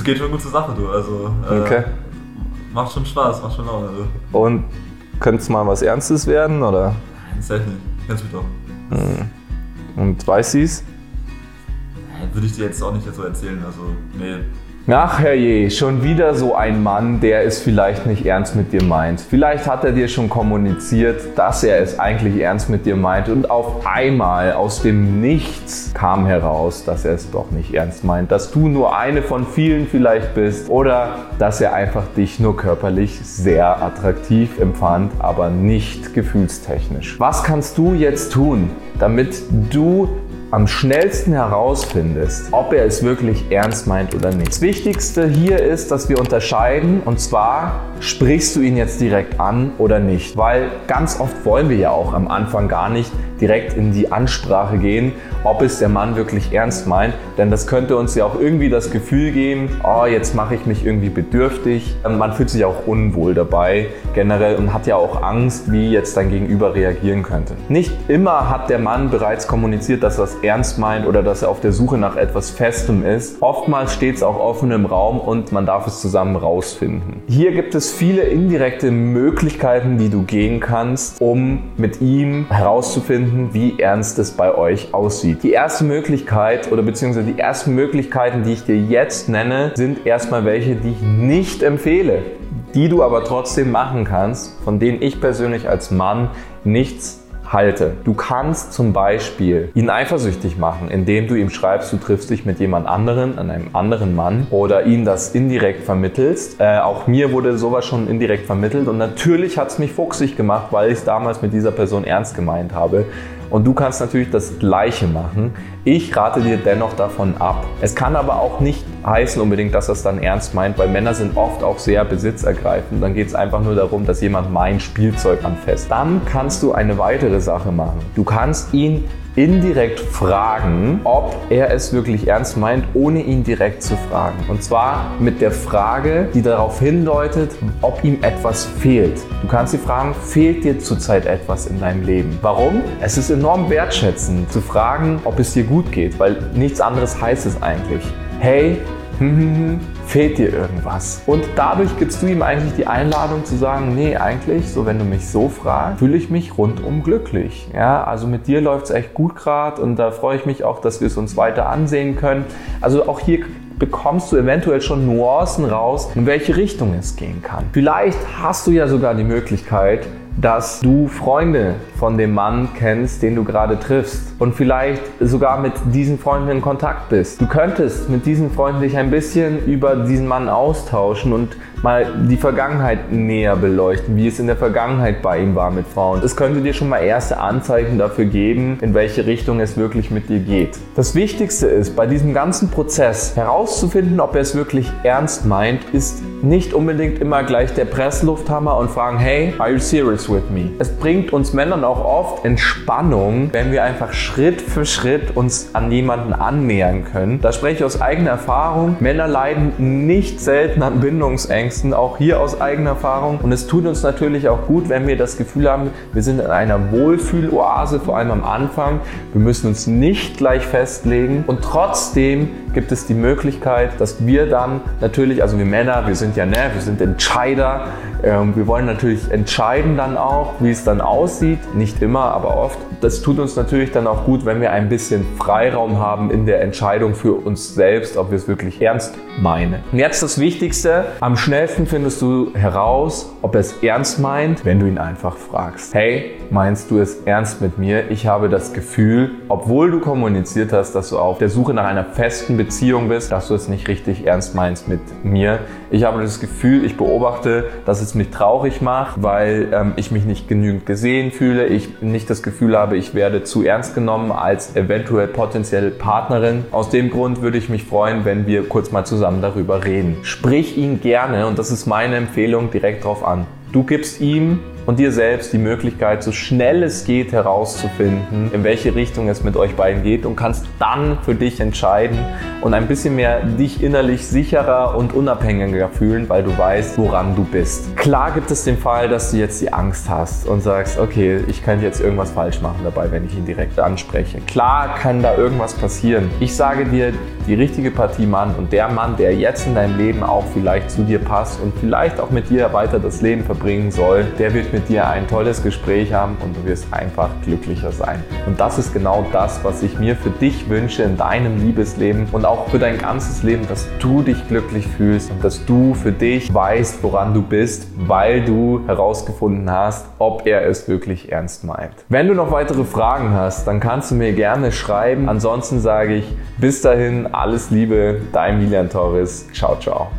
es geht schon gut zur Sache, du. Also, äh, Okay. macht schon Spaß, macht schon Laune. Du. Und könnte es mal was Ernstes werden, oder? Nein, safe nicht. Kennst mich doch. Und weiß sie's? Würde ich dir jetzt auch nicht so erzählen. Also, nee. Ach herrje, schon wieder so ein Mann, der es vielleicht nicht ernst mit dir meint. Vielleicht hat er dir schon kommuniziert, dass er es eigentlich ernst mit dir meint und auf einmal aus dem Nichts kam heraus, dass er es doch nicht ernst meint, dass du nur eine von vielen vielleicht bist oder dass er einfach dich nur körperlich sehr attraktiv empfand, aber nicht gefühlstechnisch. Was kannst du jetzt tun, damit du am schnellsten herausfindest, ob er es wirklich ernst meint oder nicht. Das Wichtigste hier ist, dass wir unterscheiden und zwar sprichst du ihn jetzt direkt an oder nicht, weil ganz oft wollen wir ja auch am Anfang gar nicht direkt in die Ansprache gehen, ob es der Mann wirklich ernst meint, denn das könnte uns ja auch irgendwie das Gefühl geben, oh, jetzt mache ich mich irgendwie bedürftig. Man fühlt sich auch unwohl dabei generell und hat ja auch Angst, wie jetzt dein Gegenüber reagieren könnte. Nicht immer hat der Mann bereits kommuniziert, dass er es ernst meint oder dass er auf der Suche nach etwas Festem ist. Oftmals steht es auch offen im Raum und man darf es zusammen rausfinden. Hier gibt es viele indirekte Möglichkeiten, die du gehen kannst, um mit ihm herauszufinden, wie ernst es bei euch aussieht. Die erste Möglichkeit oder beziehungsweise die ersten Möglichkeiten, die ich dir jetzt nenne, sind erstmal welche, die ich nicht empfehle, die du aber trotzdem machen kannst, von denen ich persönlich als Mann nichts halte. Du kannst zum Beispiel ihn eifersüchtig machen, indem du ihm schreibst, du triffst dich mit jemand anderen, an einem anderen Mann oder ihn das indirekt vermittelst. Äh, auch mir wurde sowas schon indirekt vermittelt und natürlich hat es mich fuchsig gemacht, weil ich es damals mit dieser Person ernst gemeint habe. Und du kannst natürlich das Gleiche machen. Ich rate dir dennoch davon ab. Es kann aber auch nicht heißen unbedingt, dass das dann ernst meint, weil Männer sind oft auch sehr besitzergreifend. Dann geht es einfach nur darum, dass jemand mein Spielzeug anfasst. Dann kannst du eine weitere Sache machen. Du kannst ihn indirekt fragen, ob er es wirklich ernst meint, ohne ihn direkt zu fragen. Und zwar mit der Frage, die darauf hindeutet, ob ihm etwas fehlt. Du kannst sie fragen, fehlt dir zurzeit etwas in deinem Leben? Warum? Es ist enorm wertschätzend zu fragen, ob es dir gut geht, weil nichts anderes heißt es eigentlich. Hey, fehlt dir irgendwas? Und dadurch gibst du ihm eigentlich die Einladung zu sagen, nee, eigentlich, so wenn du mich so fragst, fühle ich mich rundum glücklich. Ja, also mit dir läuft es echt gut gerade und da freue ich mich auch, dass wir es uns weiter ansehen können. Also auch hier bekommst du eventuell schon Nuancen raus, in welche Richtung es gehen kann. Vielleicht hast du ja sogar die Möglichkeit, dass du Freunde von dem Mann kennst, den du gerade triffst und vielleicht sogar mit diesen Freunden in Kontakt bist. Du könntest mit diesen Freunden dich ein bisschen über diesen Mann austauschen und mal die Vergangenheit näher beleuchten, wie es in der Vergangenheit bei ihm war mit Frauen. Es könnte dir schon mal erste Anzeichen dafür geben, in welche Richtung es wirklich mit dir geht. Das Wichtigste ist, bei diesem ganzen Prozess herauszufinden, ob er es wirklich ernst meint, ist nicht unbedingt immer gleich der Presslufthammer und fragen, hey, are you serious with me? Es bringt uns Männern auch oft Entspannung, wenn wir einfach Schritt für Schritt uns an jemanden annähern können. Da spreche ich aus eigener Erfahrung. Männer leiden nicht selten an Bindungsängsten auch hier aus eigener Erfahrung. Und es tut uns natürlich auch gut, wenn wir das Gefühl haben, wir sind in einer Wohlfühloase, vor allem am Anfang. Wir müssen uns nicht gleich festlegen. Und trotzdem gibt es die Möglichkeit, dass wir dann natürlich, also wir Männer, wir sind ja, ne, wir sind Entscheider. Ähm, wir wollen natürlich entscheiden dann auch, wie es dann aussieht. Nicht immer, aber oft. Das tut uns natürlich dann auch gut, wenn wir ein bisschen Freiraum haben in der Entscheidung für uns selbst, ob wir es wirklich ernst meinen. Und jetzt das Wichtigste. Am schnellsten findest du heraus, ob er es ernst meint, wenn du ihn einfach fragst. Hey, meinst du es ernst mit mir? Ich habe das Gefühl, obwohl du kommuniziert hast, dass du auf der Suche nach einer festen Beziehung bist, dass du es nicht richtig ernst meinst mit mir. Ich habe das Gefühl, ich beobachte, dass es mich traurig macht, weil ähm, ich mich nicht genügend gesehen fühle, ich nicht das Gefühl habe, ich werde zu ernst genommen als eventuell potenzielle Partnerin. Aus dem Grund würde ich mich freuen, wenn wir kurz mal zusammen darüber reden. Sprich ihn gerne, und das ist meine Empfehlung, direkt drauf an. Du gibst ihm und dir selbst die Möglichkeit, so schnell es geht herauszufinden, in welche Richtung es mit euch beiden geht und kannst dann für dich entscheiden und ein bisschen mehr dich innerlich sicherer und unabhängiger fühlen, weil du weißt, woran du bist. Klar gibt es den Fall, dass du jetzt die Angst hast und sagst, okay, ich könnte jetzt irgendwas falsch machen dabei, wenn ich ihn direkt anspreche. Klar kann da irgendwas passieren. Ich sage dir, die richtige Partie Mann und der Mann, der jetzt in deinem Leben auch vielleicht zu dir passt und vielleicht auch mit dir weiter das Leben verbringen soll, der wird mit dir ein tolles Gespräch haben und du wirst einfach glücklicher sein. Und das ist genau das, was ich mir für dich wünsche in deinem Liebesleben und auch für dein ganzes Leben, dass du dich glücklich fühlst und dass du für dich weißt, woran du bist, weil du herausgefunden hast, ob er es wirklich ernst meint. Wenn du noch weitere Fragen hast, dann kannst du mir gerne schreiben. Ansonsten sage ich bis dahin alles Liebe, dein Milian Torres. Ciao, ciao.